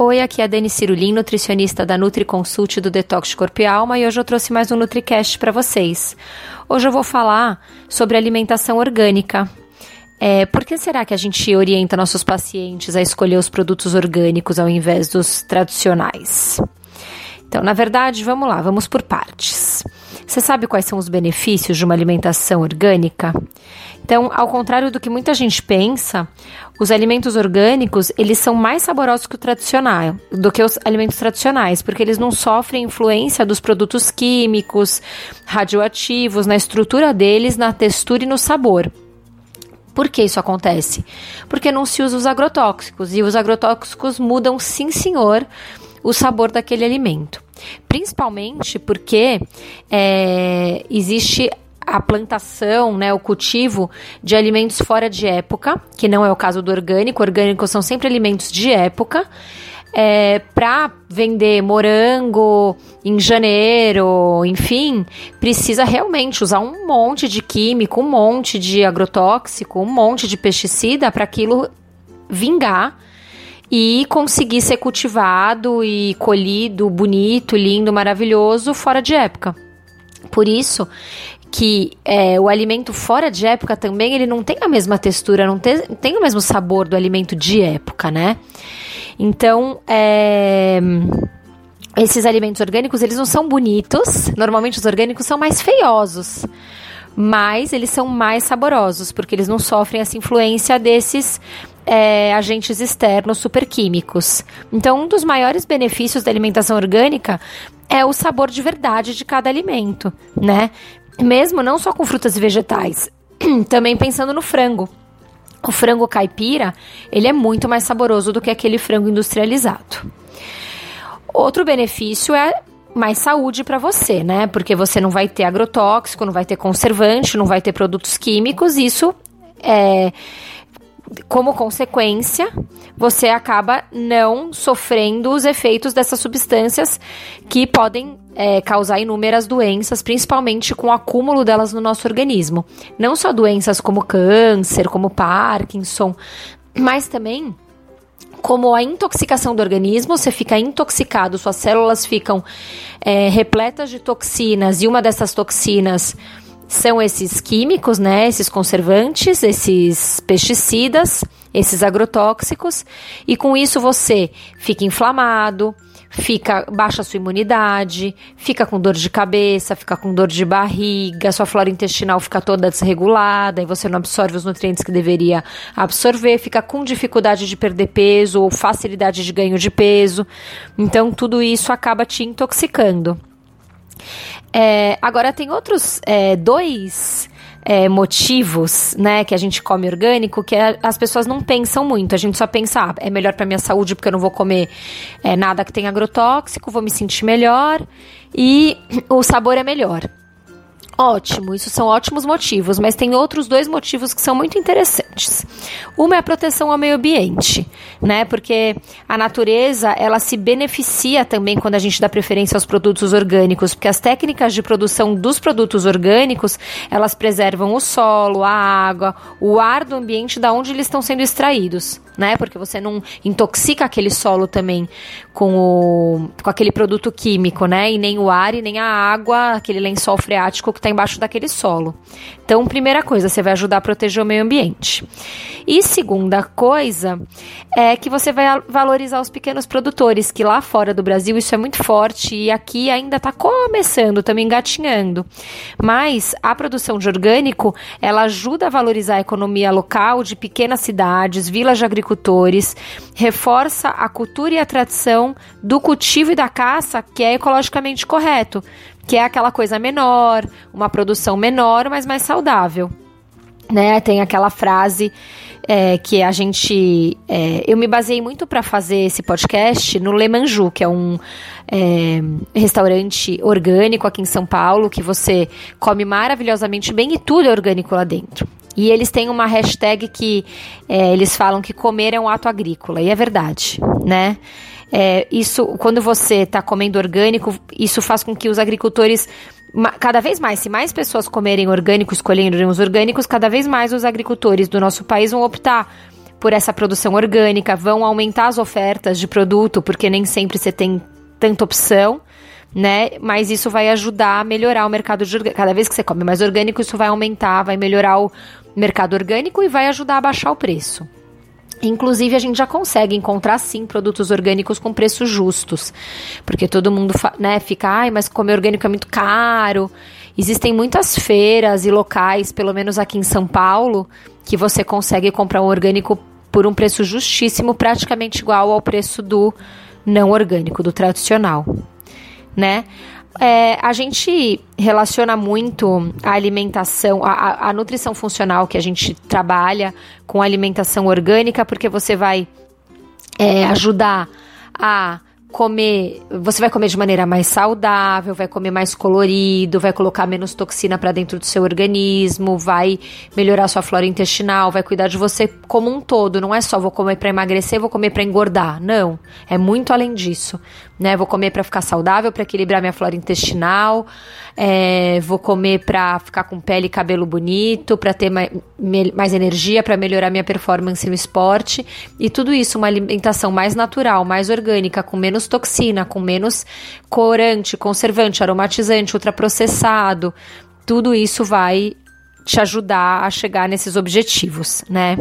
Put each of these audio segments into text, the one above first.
Oi, aqui é a Dani Cirulim, nutricionista da NutriConsult do Detox Corpo e Alma, e hoje eu trouxe mais um NutriCast para vocês. Hoje eu vou falar sobre alimentação orgânica. É, por que será que a gente orienta nossos pacientes a escolher os produtos orgânicos ao invés dos tradicionais? Então, na verdade, vamos lá, vamos por partes. Você sabe quais são os benefícios de uma alimentação orgânica? Então, ao contrário do que muita gente pensa, os alimentos orgânicos, eles são mais saborosos que o tradicional, do que os alimentos tradicionais, porque eles não sofrem influência dos produtos químicos, radioativos, na estrutura deles, na textura e no sabor. Por que isso acontece? Porque não se usa os agrotóxicos e os agrotóxicos mudam, sim, senhor, o sabor daquele alimento. Principalmente porque é, existe a plantação, né, o cultivo de alimentos fora de época, que não é o caso do orgânico. Orgânicos são sempre alimentos de época. É, para vender morango em janeiro, enfim, precisa realmente usar um monte de químico, um monte de agrotóxico, um monte de pesticida para aquilo vingar e conseguir ser cultivado e colhido bonito, lindo, maravilhoso fora de época. Por isso que é, o alimento fora de época também ele não tem a mesma textura, não tem, tem o mesmo sabor do alimento de época, né? Então, é, esses alimentos orgânicos eles não são bonitos. Normalmente os orgânicos são mais feiosos mas eles são mais saborosos, porque eles não sofrem essa influência desses é, agentes externos superquímicos. Então, um dos maiores benefícios da alimentação orgânica é o sabor de verdade de cada alimento, né? Mesmo não só com frutas e vegetais, também pensando no frango. O frango caipira, ele é muito mais saboroso do que aquele frango industrializado. Outro benefício é mais saúde para você, né? Porque você não vai ter agrotóxico, não vai ter conservante, não vai ter produtos químicos. Isso é como consequência, você acaba não sofrendo os efeitos dessas substâncias que podem é, causar inúmeras doenças, principalmente com o acúmulo delas no nosso organismo. Não só doenças como câncer, como Parkinson, mas também como a intoxicação do organismo, você fica intoxicado, suas células ficam é, repletas de toxinas e uma dessas toxinas são esses químicos, né? Esses conservantes, esses pesticidas, esses agrotóxicos, e com isso você fica inflamado, fica baixa a sua imunidade, fica com dor de cabeça, fica com dor de barriga, sua flora intestinal fica toda desregulada e você não absorve os nutrientes que deveria absorver, fica com dificuldade de perder peso ou facilidade de ganho de peso. Então tudo isso acaba te intoxicando. É, agora tem outros é, dois é, motivos, né, que a gente come orgânico, que é, as pessoas não pensam muito. A gente só pensa, ah, é melhor para minha saúde porque eu não vou comer é, nada que tenha agrotóxico, vou me sentir melhor e o sabor é melhor. Ótimo, isso são ótimos motivos, mas tem outros dois motivos que são muito interessantes. Uma é a proteção ao meio ambiente, né? Porque a natureza, ela se beneficia também quando a gente dá preferência aos produtos orgânicos, porque as técnicas de produção dos produtos orgânicos, elas preservam o solo, a água, o ar do ambiente da onde eles estão sendo extraídos, né? Porque você não intoxica aquele solo também com o com aquele produto químico, né? E nem o ar e nem a água, aquele lençol freático que está embaixo daquele solo. Então, primeira coisa, você vai ajudar a proteger o meio ambiente. E segunda coisa é que você vai valorizar os pequenos produtores, que lá fora do Brasil isso é muito forte e aqui ainda está começando, também engatinhando. Mas a produção de orgânico, ela ajuda a valorizar a economia local de pequenas cidades, vilas de agricultores, reforça a cultura e a tradição do cultivo e da caça, que é ecologicamente correto que é aquela coisa menor, uma produção menor, mas mais saudável. né? Tem aquela frase é, que a gente. É, eu me baseei muito para fazer esse podcast no Le Manju, que é um é, restaurante orgânico aqui em São Paulo, que você come maravilhosamente bem e tudo é orgânico lá dentro. E eles têm uma hashtag que é, eles falam que comer é um ato agrícola, e é verdade, né? É, isso, quando você está comendo orgânico, isso faz com que os agricultores cada vez mais, se mais pessoas comerem orgânico, escolherem os orgânicos, cada vez mais os agricultores do nosso país vão optar por essa produção orgânica, vão aumentar as ofertas de produto, porque nem sempre você tem tanta opção, né? Mas isso vai ajudar a melhorar o mercado de orgânico. Cada vez que você come mais orgânico, isso vai aumentar, vai melhorar o mercado orgânico e vai ajudar a baixar o preço. Inclusive, a gente já consegue encontrar sim produtos orgânicos com preços justos. Porque todo mundo né, fica, ai, mas comer orgânico é muito caro. Existem muitas feiras e locais, pelo menos aqui em São Paulo, que você consegue comprar um orgânico por um preço justíssimo, praticamente igual ao preço do não orgânico, do tradicional. Né? É, a gente relaciona muito a alimentação, a, a nutrição funcional que a gente trabalha com alimentação orgânica, porque você vai é, ajudar a comer, você vai comer de maneira mais saudável, vai comer mais colorido, vai colocar menos toxina para dentro do seu organismo, vai melhorar sua flora intestinal, vai cuidar de você como um todo, não é só vou comer para emagrecer, vou comer para engordar, não, é muito além disso, né? Vou comer para ficar saudável, para equilibrar minha flora intestinal, é, vou comer para ficar com pele e cabelo bonito, para ter mais, mais energia, para melhorar minha performance no esporte. E tudo isso uma alimentação mais natural, mais orgânica, com menos toxina, com menos corante, conservante, aromatizante, ultraprocessado. Tudo isso vai te ajudar a chegar nesses objetivos, né?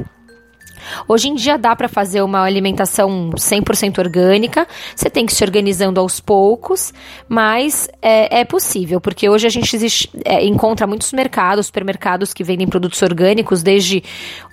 Hoje em dia dá para fazer uma alimentação 100% orgânica, você tem que se organizando aos poucos, mas é, é possível, porque hoje a gente existe, é, encontra muitos mercados, supermercados que vendem produtos orgânicos, desde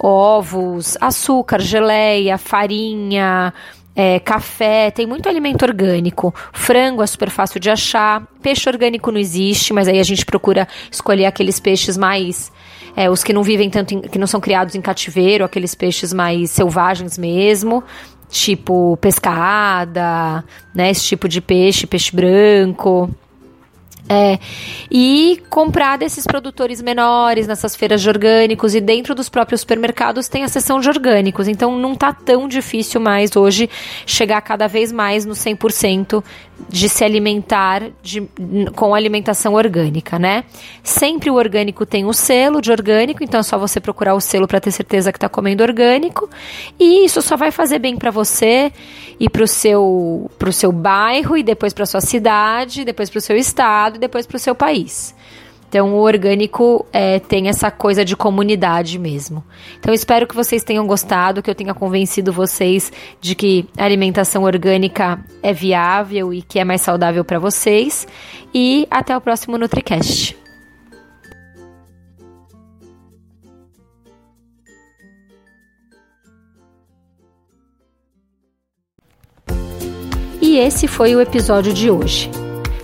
ovos, açúcar, geleia, farinha, é, café, tem muito alimento orgânico. Frango é super fácil de achar. Peixe orgânico não existe, mas aí a gente procura escolher aqueles peixes mais é, os que não vivem tanto, em, que não são criados em cativeiro, aqueles peixes mais selvagens mesmo, tipo pescada, né? Esse tipo de peixe, peixe branco. É, e comprar desses produtores menores nessas feiras de orgânicos e dentro dos próprios supermercados tem a seção de orgânicos. Então não tá tão difícil mais hoje chegar cada vez mais no 100% de se alimentar de, com alimentação orgânica, né? Sempre o orgânico tem o selo de orgânico, então é só você procurar o selo para ter certeza que está comendo orgânico. E isso só vai fazer bem para você e para o seu, pro seu bairro, e depois para sua cidade, depois para o seu estado e depois para o seu país. Então, o orgânico é, tem essa coisa de comunidade mesmo. Então, espero que vocês tenham gostado, que eu tenha convencido vocês de que a alimentação orgânica é viável e que é mais saudável para vocês. E até o próximo NutriCast. E esse foi o episódio de hoje.